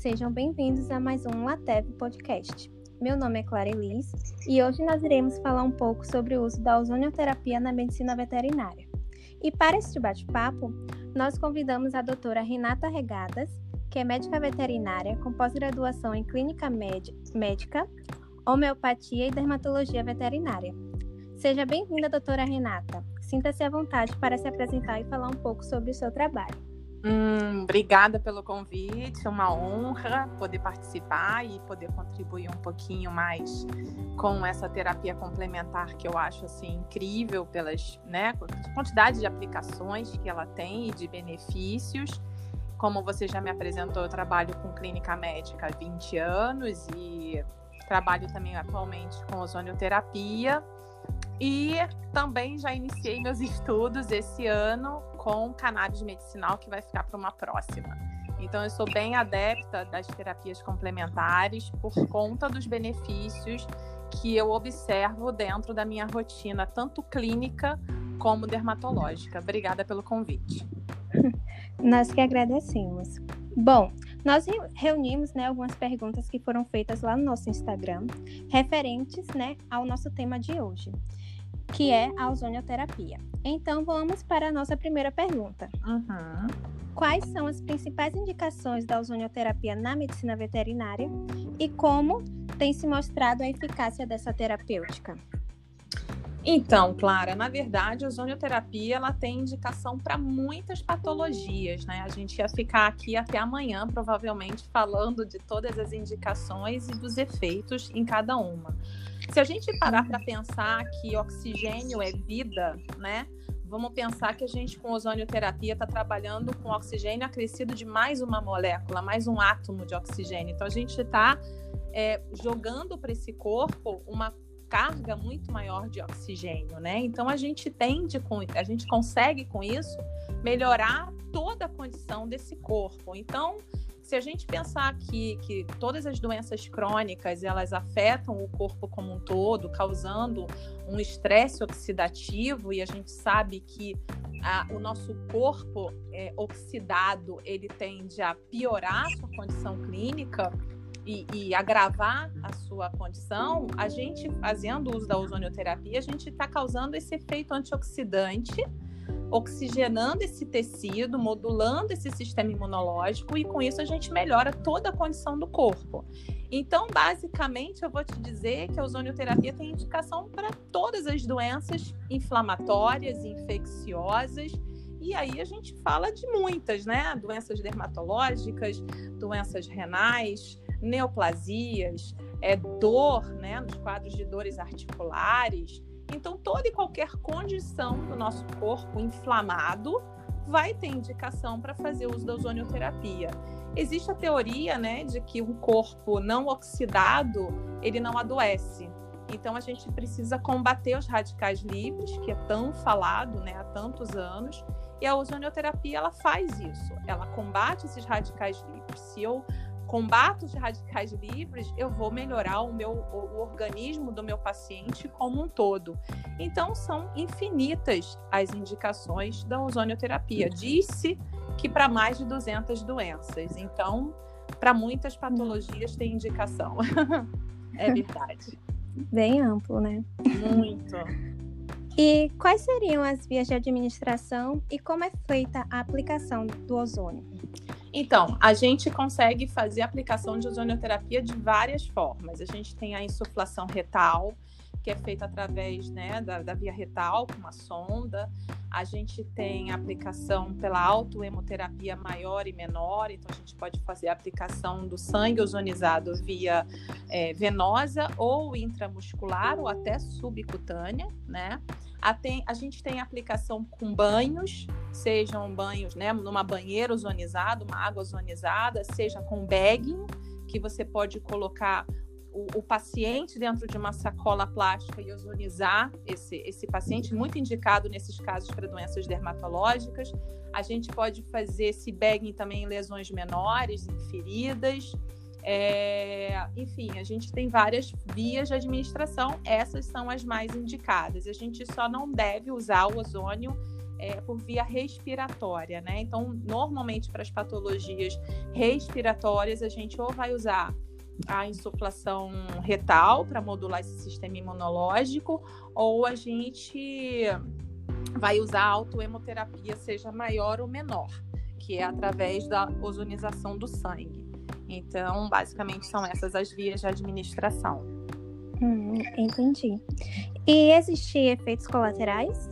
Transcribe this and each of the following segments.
sejam bem-vindos a mais um Latev Podcast. Meu nome é Clara Elis e hoje nós iremos falar um pouco sobre o uso da ozonioterapia na medicina veterinária. E para este bate-papo, nós convidamos a doutora Renata Regadas, que é médica veterinária com pós-graduação em clínica médica, homeopatia e dermatologia veterinária. Seja bem-vinda, doutora Renata. Sinta-se à vontade para se apresentar e falar um pouco sobre o seu trabalho. Hum, obrigada pelo convite, é uma honra poder participar e poder contribuir um pouquinho mais com essa terapia complementar que eu acho assim incrível pelas, né, quantidade de aplicações que ela tem e de benefícios. Como você já me apresentou, eu trabalho com clínica médica há 20 anos e trabalho também atualmente com ozonioterapia e também já iniciei meus estudos esse ano com cannabis medicinal, que vai ficar para uma próxima. Então, eu sou bem adepta das terapias complementares por conta dos benefícios que eu observo dentro da minha rotina, tanto clínica como dermatológica. Obrigada pelo convite. Nós que agradecemos. Bom, nós reunimos né, algumas perguntas que foram feitas lá no nosso Instagram, referentes né, ao nosso tema de hoje que é a ozonioterapia. Então, vamos para a nossa primeira pergunta. Uhum. Quais são as principais indicações da ozonioterapia na medicina veterinária e como tem se mostrado a eficácia dessa terapêutica? Então, Clara, na verdade, a ozonioterapia ela tem indicação para muitas patologias, né? A gente ia ficar aqui até amanhã, provavelmente, falando de todas as indicações e dos efeitos em cada uma. Se a gente parar para pensar que oxigênio é vida, né? Vamos pensar que a gente com ozonioterapia está trabalhando com oxigênio acrescido de mais uma molécula, mais um átomo de oxigênio. Então a gente está é, jogando para esse corpo uma carga muito maior de oxigênio, né? Então a gente tende com, a gente consegue com isso melhorar toda a condição desse corpo. Então se a gente pensar aqui que todas as doenças crônicas elas afetam o corpo como um todo, causando um estresse oxidativo, e a gente sabe que a, o nosso corpo é, oxidado ele tende a piorar a sua condição clínica e, e, agravar a sua condição, a gente fazendo uso da ozonioterapia, a gente está causando esse efeito antioxidante oxigenando esse tecido, modulando esse sistema imunológico e com isso a gente melhora toda a condição do corpo. Então, basicamente, eu vou te dizer que a ozonioterapia tem indicação para todas as doenças inflamatórias, infecciosas, e aí a gente fala de muitas, né? Doenças dermatológicas, doenças renais, neoplasias, é, dor, né? Nos quadros de dores articulares, então, toda e qualquer condição do nosso corpo inflamado vai ter indicação para fazer uso da ozonioterapia. Existe a teoria, né, de que um corpo não oxidado, ele não adoece. Então a gente precisa combater os radicais livres, que é tão falado, né, há tantos anos, e a ozonioterapia ela faz isso. Ela combate esses radicais livres. Se eu combato os radicais livres, eu vou melhorar o meu o organismo do meu paciente como um todo. Então são infinitas as indicações da ozonioterapia. Disse que para mais de 200 doenças. Então, para muitas patologias tem indicação. é verdade. Bem amplo, né? Muito. E quais seriam as vias de administração e como é feita a aplicação do ozônio? Então, a gente consegue fazer aplicação de ozonioterapia de várias formas. A gente tem a insuflação retal, que é feita através né, da, da, via retal, com uma sonda. A gente tem aplicação pela autoemoterapia maior e menor, então a gente pode fazer a aplicação do sangue ozonizado via é, venosa ou intramuscular ou até subcutânea, né? A, tem, a gente tem aplicação com banhos, sejam banhos né, numa banheira ozonizada, uma água ozonizada, seja com bagging, que você pode colocar o, o, paciente dentro de uma sacola plástica e ozonizar esse, esse paciente, muito indicado nesses casos para doenças dermatológicas. A gente pode fazer esse bagging também em lesões menores, em feridas. É, enfim, a gente tem várias vias de administração, essas são as mais indicadas. A gente só não deve usar o ozônio é, por via respiratória, né? Então, normalmente para as patologias respiratórias, a gente ou vai usar a insuflação retal para modular esse sistema imunológico, ou a gente vai usar a autoemoterapia, seja maior ou menor, que é através da ozonização do sangue. Então, basicamente, são essas as vias de administração. Hum, entendi. E existem efeitos colaterais?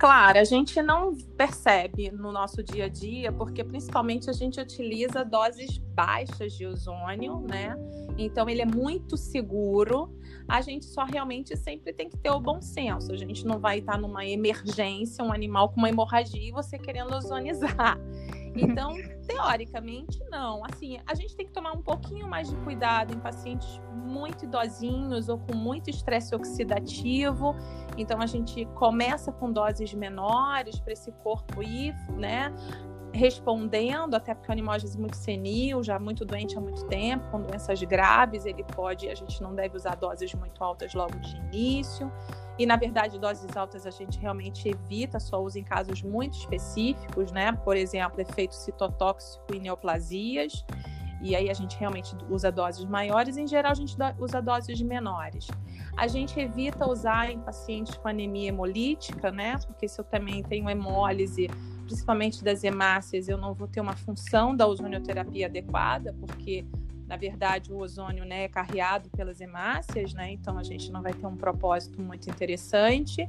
Claro, a gente não percebe no nosso dia a dia, porque principalmente a gente utiliza doses baixas de ozônio, né? Então ele é muito seguro. A gente só realmente sempre tem que ter o bom senso. A gente não vai estar numa emergência, um animal com uma hemorragia e você querendo ozonizar. Então, teoricamente, não. Assim, a gente tem que tomar um pouquinho mais de cuidado em pacientes muito idosinhos ou com muito estresse oxidativo. Então, a gente começa com doses menores para esse corpo ir, né? respondendo, até porque animal às vezes muito senil, já muito doente há muito tempo, com doenças graves, ele pode, a gente não deve usar doses muito altas logo de início. E na verdade, doses altas a gente realmente evita, só usa em casos muito específicos, né? Por exemplo, efeito citotóxico e neoplasias. E aí a gente realmente usa doses maiores, em geral a gente usa doses menores. A gente evita usar em pacientes com anemia hemolítica, né? Porque se eu também tenho hemólise, principalmente das hemácias, eu não vou ter uma função da ozonioterapia adequada, porque na verdade o ozônio né, é carreado pelas hemácias, né? Então a gente não vai ter um propósito muito interessante.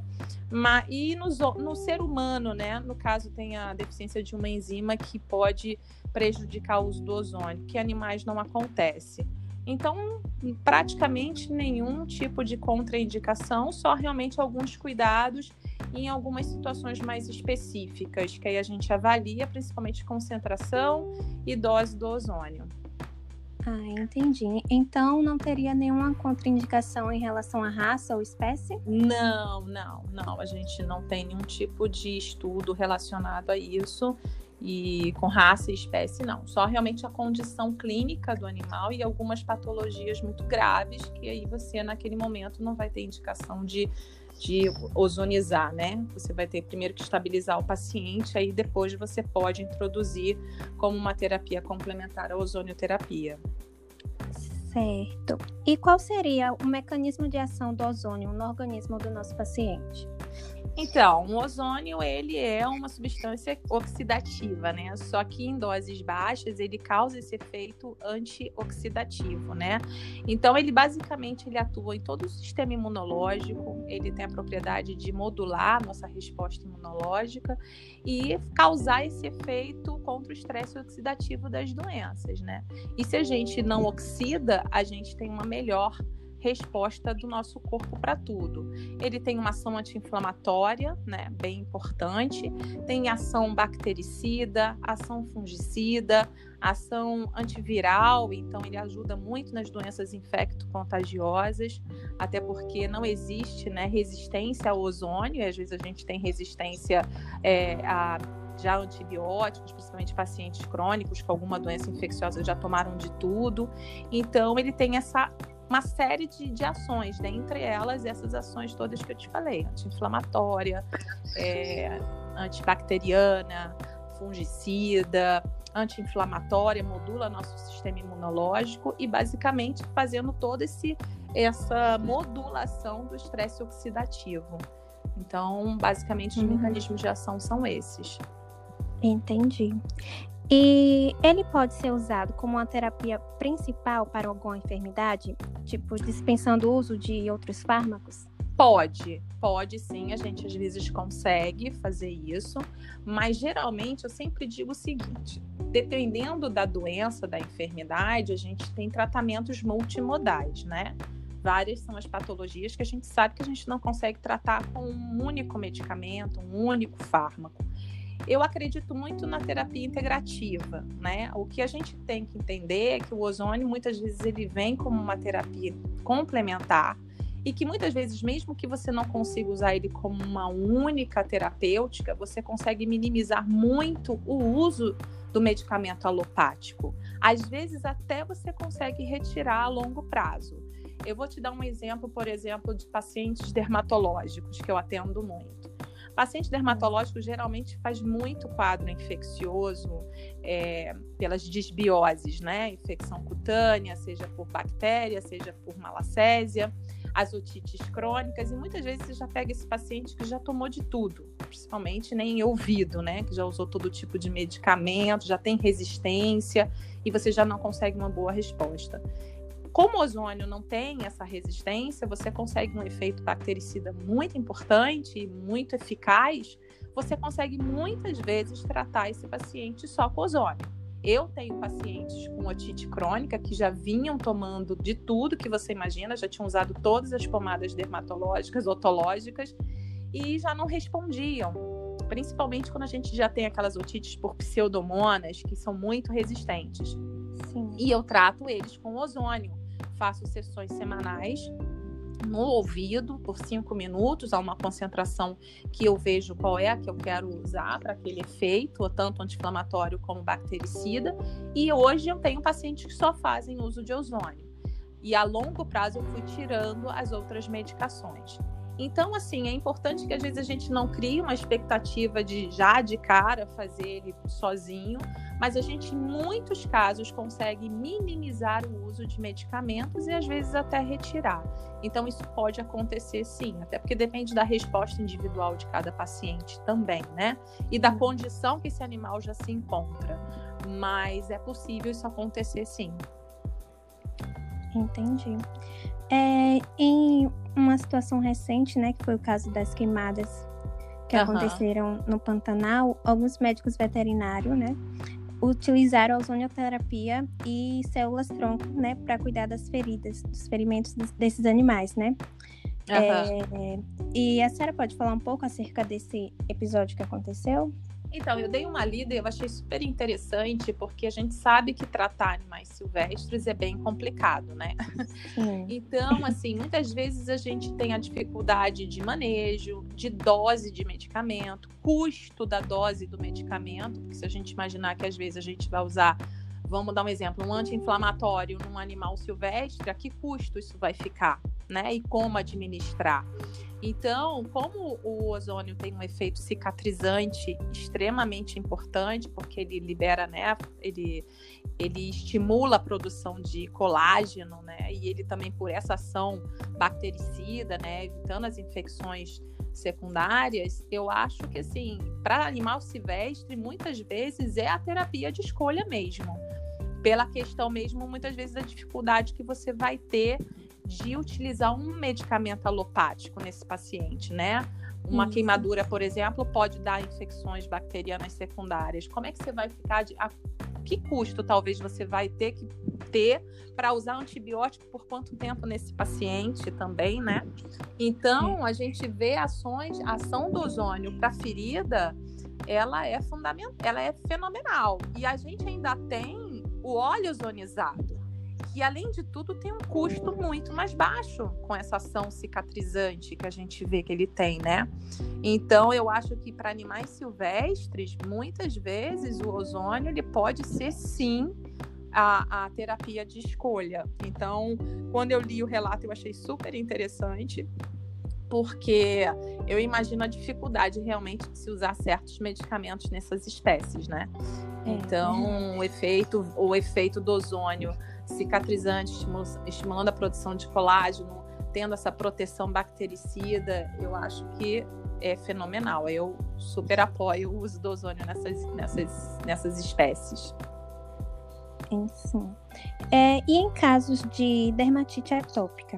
Mas, e no, no ser humano, né? No caso, tem a deficiência de uma enzima que pode prejudicar o uso do ozônio, que animais não acontece. Então, praticamente nenhum tipo de contraindicação, só realmente alguns cuidados em algumas situações mais específicas, que aí a gente avalia principalmente concentração e dose do ozônio. Ah, entendi. Então não teria nenhuma contraindicação em relação à raça ou espécie? Não, não, não. A gente não tem nenhum tipo de estudo relacionado a isso. E com raça e espécie, não. Só realmente a condição clínica do animal e algumas patologias muito graves que aí você, naquele momento, não vai ter indicação de de ozonizar, né? Você vai ter primeiro que estabilizar o paciente, aí depois você pode introduzir como uma terapia complementar a ozonioterapia. Certo. E qual seria o mecanismo de ação do ozônio no organismo do nosso paciente? Então, o ozônio ele é uma substância oxidativa, né? Só que em doses baixas ele causa esse efeito antioxidativo, né? Então ele basicamente ele atua em todo o sistema imunológico, ele tem a propriedade de modular a nossa resposta imunológica e causar esse efeito contra o estresse oxidativo das doenças, né? E se a gente não oxida, a gente tem uma melhor resposta do nosso corpo para tudo. Ele tem uma ação anti-inflamatória, né, bem importante, tem ação bactericida, ação fungicida, ação antiviral, então ele ajuda muito nas doenças infecto-contagiosas, até porque não existe né, resistência ao ozônio, e às vezes a gente tem resistência é, a já antibióticos, principalmente pacientes crônicos com alguma doença infecciosa já tomaram de tudo. Então ele tem essa uma série de, de ações, dentre elas essas ações todas que eu te falei, anti-inflamatória, é, antibacteriana, fungicida, anti-inflamatória, modula nosso sistema imunológico e basicamente fazendo toda esse, essa modulação do estresse oxidativo. Então, basicamente, os uhum. mecanismos de ação são esses. Entendi. E ele pode ser usado como uma terapia principal para alguma enfermidade, tipo dispensando o uso de outros fármacos? Pode, pode sim, a gente às vezes consegue fazer isso, mas geralmente eu sempre digo o seguinte: dependendo da doença, da enfermidade, a gente tem tratamentos multimodais, né? Várias são as patologias que a gente sabe que a gente não consegue tratar com um único medicamento, um único fármaco. Eu acredito muito na terapia integrativa, né? O que a gente tem que entender é que o ozônio muitas vezes ele vem como uma terapia complementar e que muitas vezes mesmo que você não consiga usar ele como uma única terapêutica, você consegue minimizar muito o uso do medicamento alopático. Às vezes até você consegue retirar a longo prazo. Eu vou te dar um exemplo, por exemplo, de pacientes dermatológicos que eu atendo muito. Paciente dermatológico geralmente faz muito quadro infeccioso é, pelas disbioses, né? Infecção cutânea, seja por bactéria, seja por malacésia, as otites crônicas, e muitas vezes você já pega esse paciente que já tomou de tudo, principalmente nem né, ouvido, né? Que já usou todo tipo de medicamento, já tem resistência e você já não consegue uma boa resposta. Como o ozônio não tem essa resistência, você consegue um efeito bactericida muito importante e muito eficaz. Você consegue muitas vezes tratar esse paciente só com ozônio. Eu tenho pacientes com otite crônica que já vinham tomando de tudo que você imagina, já tinham usado todas as pomadas dermatológicas, otológicas e já não respondiam. Principalmente quando a gente já tem aquelas otites por pseudomonas que são muito resistentes. Sim. E eu trato eles com ozônio faço sessões semanais no ouvido por cinco minutos, a uma concentração que eu vejo qual é a que eu quero usar para aquele efeito, tanto anti-inflamatório como bactericida. E hoje eu tenho pacientes que só fazem uso de ozônio. E a longo prazo eu fui tirando as outras medicações. Então, assim, é importante que às vezes a gente não crie uma expectativa de já de cara fazer ele sozinho, mas a gente, em muitos casos, consegue minimizar o uso de medicamentos e às vezes até retirar. Então, isso pode acontecer sim, até porque depende da resposta individual de cada paciente também, né? E da condição que esse animal já se encontra. Mas é possível isso acontecer sim. Entendi. É, em uma situação recente, né, que foi o caso das queimadas que uhum. aconteceram no Pantanal, alguns médicos veterinários, né, utilizaram a ozonioterapia e células-tronco, né, para cuidar das feridas, dos ferimentos desses animais, né? Uhum. É, e a senhora pode falar um pouco acerca desse episódio que aconteceu? Então, eu dei uma lida e eu achei super interessante, porque a gente sabe que tratar animais silvestres é bem complicado, né? Sim. Então, assim, muitas vezes a gente tem a dificuldade de manejo, de dose de medicamento, custo da dose do medicamento, porque se a gente imaginar que às vezes a gente vai usar vamos dar um exemplo, um anti-inflamatório num animal silvestre, a que custo isso vai ficar, né? E como administrar. Então, como o ozônio tem um efeito cicatrizante extremamente importante, porque ele libera, né, ele, ele estimula a produção de colágeno, né, e ele também por essa ação bactericida, né, evitando as infecções secundárias, eu acho que assim, para animal silvestre, muitas vezes é a terapia de escolha mesmo. Pela questão mesmo, muitas vezes, da dificuldade que você vai ter de utilizar um medicamento alopático nesse paciente, né? Uma Isso. queimadura, por exemplo, pode dar infecções bacterianas secundárias. Como é que você vai ficar de. A que custo talvez você vai ter que ter para usar antibiótico por quanto tempo nesse paciente também, né? Então, a gente vê ações, a ação do ozônio para ferida, ela é fundamental, ela é fenomenal. E a gente ainda tem o óleo ozonizado que além de tudo tem um custo muito mais baixo com essa ação cicatrizante que a gente vê que ele tem, né? Então eu acho que para animais silvestres, muitas vezes o ozônio ele pode ser sim a, a terapia de escolha. Então, quando eu li o relato, eu achei super interessante porque eu imagino a dificuldade realmente de se usar certos medicamentos nessas espécies, né? É. Então, o efeito, o efeito do ozônio cicatrizante, estimulando a produção de colágeno, tendo essa proteção bactericida, eu acho que é fenomenal. Eu super apoio o uso do ozônio nessas, nessas, nessas espécies. Sim. É, e em casos de dermatite atópica,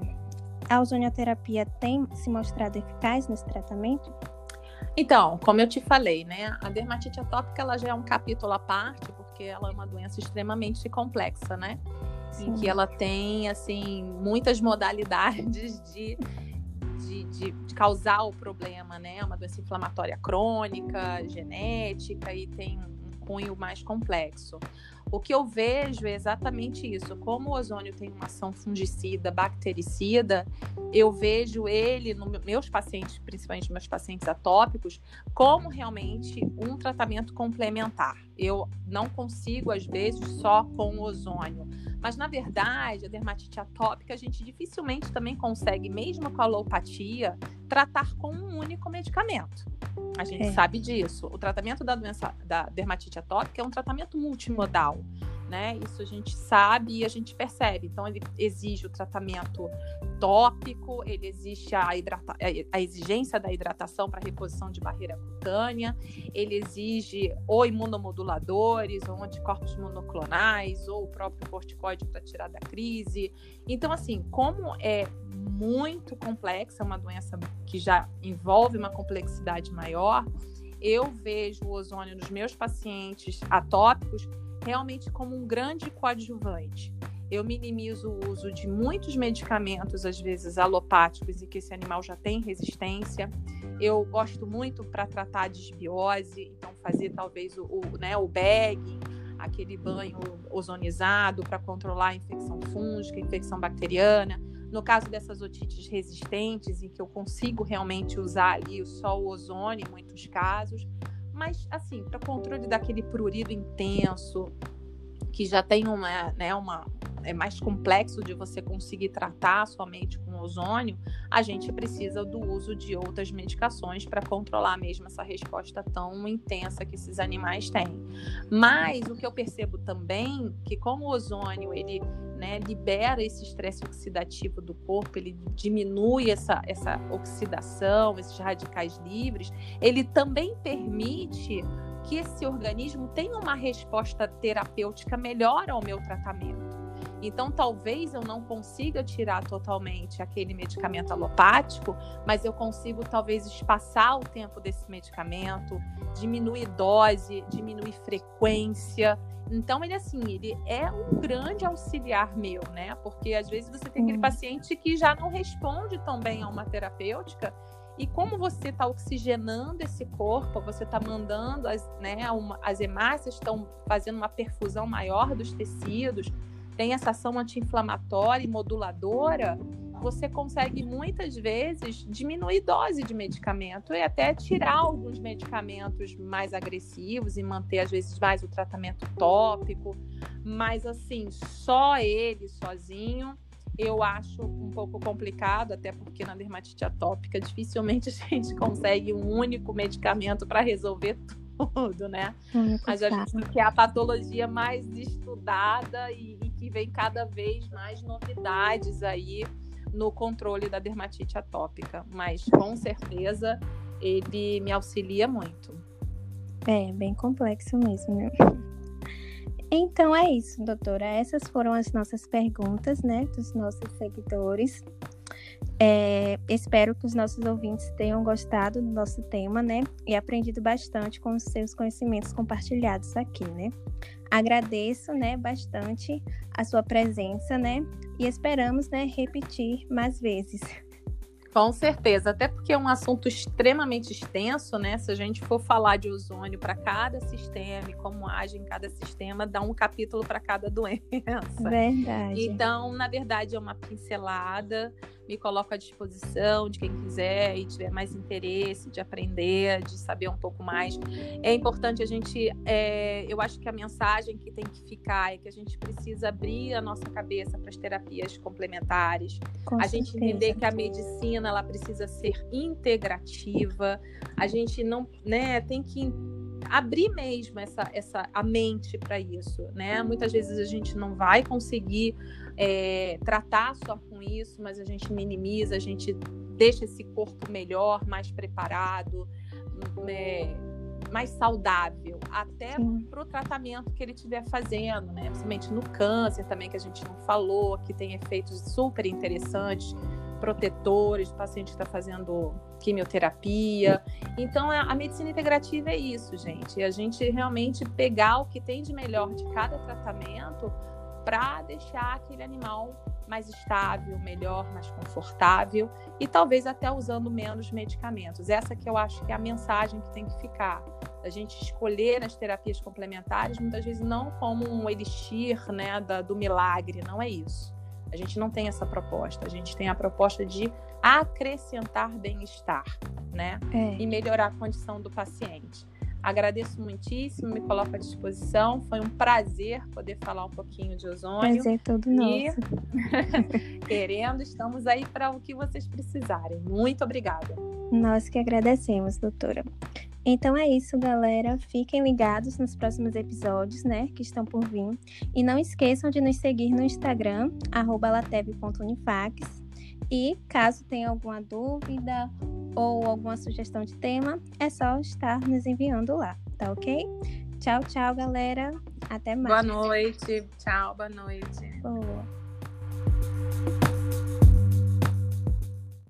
a ozonioterapia tem se mostrado eficaz nesse tratamento? Então, como eu te falei, né, a dermatite atópica ela já é um capítulo à parte, porque ela é uma doença extremamente complexa, né? Sim. Em que ela tem, assim, muitas modalidades de, de, de, de, causar o problema, né? É uma doença inflamatória crônica, genética e tem um cunho mais complexo. O que eu vejo é exatamente isso. Como o ozônio tem uma ação fungicida, bactericida, eu vejo ele nos meus pacientes, principalmente meus pacientes atópicos, como realmente um tratamento complementar. Eu não consigo, às vezes, só com ozônio. Mas, na verdade, a dermatite atópica a gente dificilmente também consegue, mesmo com a alopatia, tratar com um único medicamento. A gente é. sabe disso. O tratamento da doença da dermatite atópica é um tratamento multimodal né? Isso a gente sabe e a gente percebe. Então, ele exige o tratamento tópico, ele exige a, hidrata a exigência da hidratação para reposição de barreira cutânea, ele exige ou imunomoduladores, ou anticorpos monoclonais, ou o próprio corticoide para tirar da crise. Então, assim, como é muito complexa, uma doença que já envolve uma complexidade maior, eu vejo o ozônio nos meus pacientes atópicos realmente como um grande coadjuvante. Eu minimizo o uso de muitos medicamentos, às vezes alopáticos, e que esse animal já tem resistência. Eu gosto muito para tratar desbiose, então fazer talvez o, o, né, o bagging, aquele banho ozonizado para controlar a infecção fúngica, infecção bacteriana. No caso dessas otites resistentes, em que eu consigo realmente usar ali só o ozônio em muitos casos, mas, assim, para controle daquele prurido intenso, que já tem uma, né, uma, é mais complexo de você conseguir tratar somente com ozônio, a gente precisa do uso de outras medicações para controlar mesmo essa resposta tão intensa que esses animais têm. Mas o que eu percebo também que como o ozônio ele né, libera esse estresse oxidativo do corpo, ele diminui essa, essa oxidação, esses radicais livres, ele também permite que esse organismo tenha uma resposta terapêutica melhor ao meu tratamento. Então, talvez eu não consiga tirar totalmente aquele medicamento alopático, mas eu consigo talvez espaçar o tempo desse medicamento, diminuir dose, diminuir frequência. Então, ele assim, ele é um grande auxiliar meu, né? Porque às vezes você tem aquele paciente que já não responde tão bem a uma terapêutica e como você está oxigenando esse corpo, você está mandando as, né, uma, as hemácias estão fazendo uma perfusão maior dos tecidos, tem essa ação anti-inflamatória e moduladora, você consegue muitas vezes diminuir dose de medicamento e até tirar alguns medicamentos mais agressivos e manter às vezes mais o tratamento tópico, mas assim, só ele sozinho eu acho um pouco complicado, até porque na dermatite atópica dificilmente a gente consegue um único medicamento para resolver tudo, né? Mas a gente quer a patologia mais estudada e, e que vem cada vez mais novidades aí no controle da dermatite atópica. Mas com certeza ele me auxilia muito. É, bem complexo mesmo, né? Então é isso, doutora. Essas foram as nossas perguntas, né, dos nossos seguidores. É, espero que os nossos ouvintes tenham gostado do nosso tema, né? E aprendido bastante com os seus conhecimentos compartilhados aqui, né? Agradeço, né, bastante a sua presença, né? E esperamos, né, repetir mais vezes. Com certeza, até porque é um assunto extremamente extenso, né? Se a gente for falar de ozônio para cada sistema e como age em cada sistema, dá um capítulo para cada doença. Verdade. Então, na verdade, é uma pincelada me coloco à disposição de quem quiser e tiver mais interesse de aprender, de saber um pouco mais. É importante a gente, é, eu acho que a mensagem que tem que ficar é que a gente precisa abrir a nossa cabeça para as terapias complementares, Com a certeza. gente entender que a medicina ela precisa ser integrativa, a gente não, né, tem que abrir mesmo essa, essa a mente para isso, né? Muitas vezes a gente não vai conseguir é, tratar só com isso, mas a gente minimiza, a gente deixa esse corpo melhor, mais preparado, é, mais saudável, até para o tratamento que ele estiver fazendo, né? Principalmente no câncer também, que a gente não falou, que tem efeitos super interessantes protetores, o paciente está fazendo quimioterapia. Então, a, a, medicina integrativa é isso, gente. E a gente realmente pegar o que tem de melhor de cada tratamento para deixar aquele animal mais estável, melhor, mais confortável e talvez até usando menos medicamentos. Essa que eu acho que é a mensagem que tem que ficar. A gente escolher as terapias complementares, muitas vezes não como um elixir né, da, do milagre, não é isso. A gente não tem essa proposta. A gente tem a proposta de acrescentar bem-estar, né? É. E melhorar a condição do paciente. Agradeço muitíssimo, me coloco à disposição. Foi um prazer poder falar um pouquinho de ozônio. Prazer todo nosso. E querendo, estamos aí para o que vocês precisarem. Muito obrigada. Nós que agradecemos, doutora. Então é isso, galera. Fiquem ligados nos próximos episódios, né, que estão por vir. E não esqueçam de nos seguir no Instagram, lateve.unifax. E caso tenha alguma dúvida ou alguma sugestão de tema, é só estar nos enviando lá, tá ok? Tchau, tchau, galera. Até mais. Boa noite. Tchau, boa noite. Boa.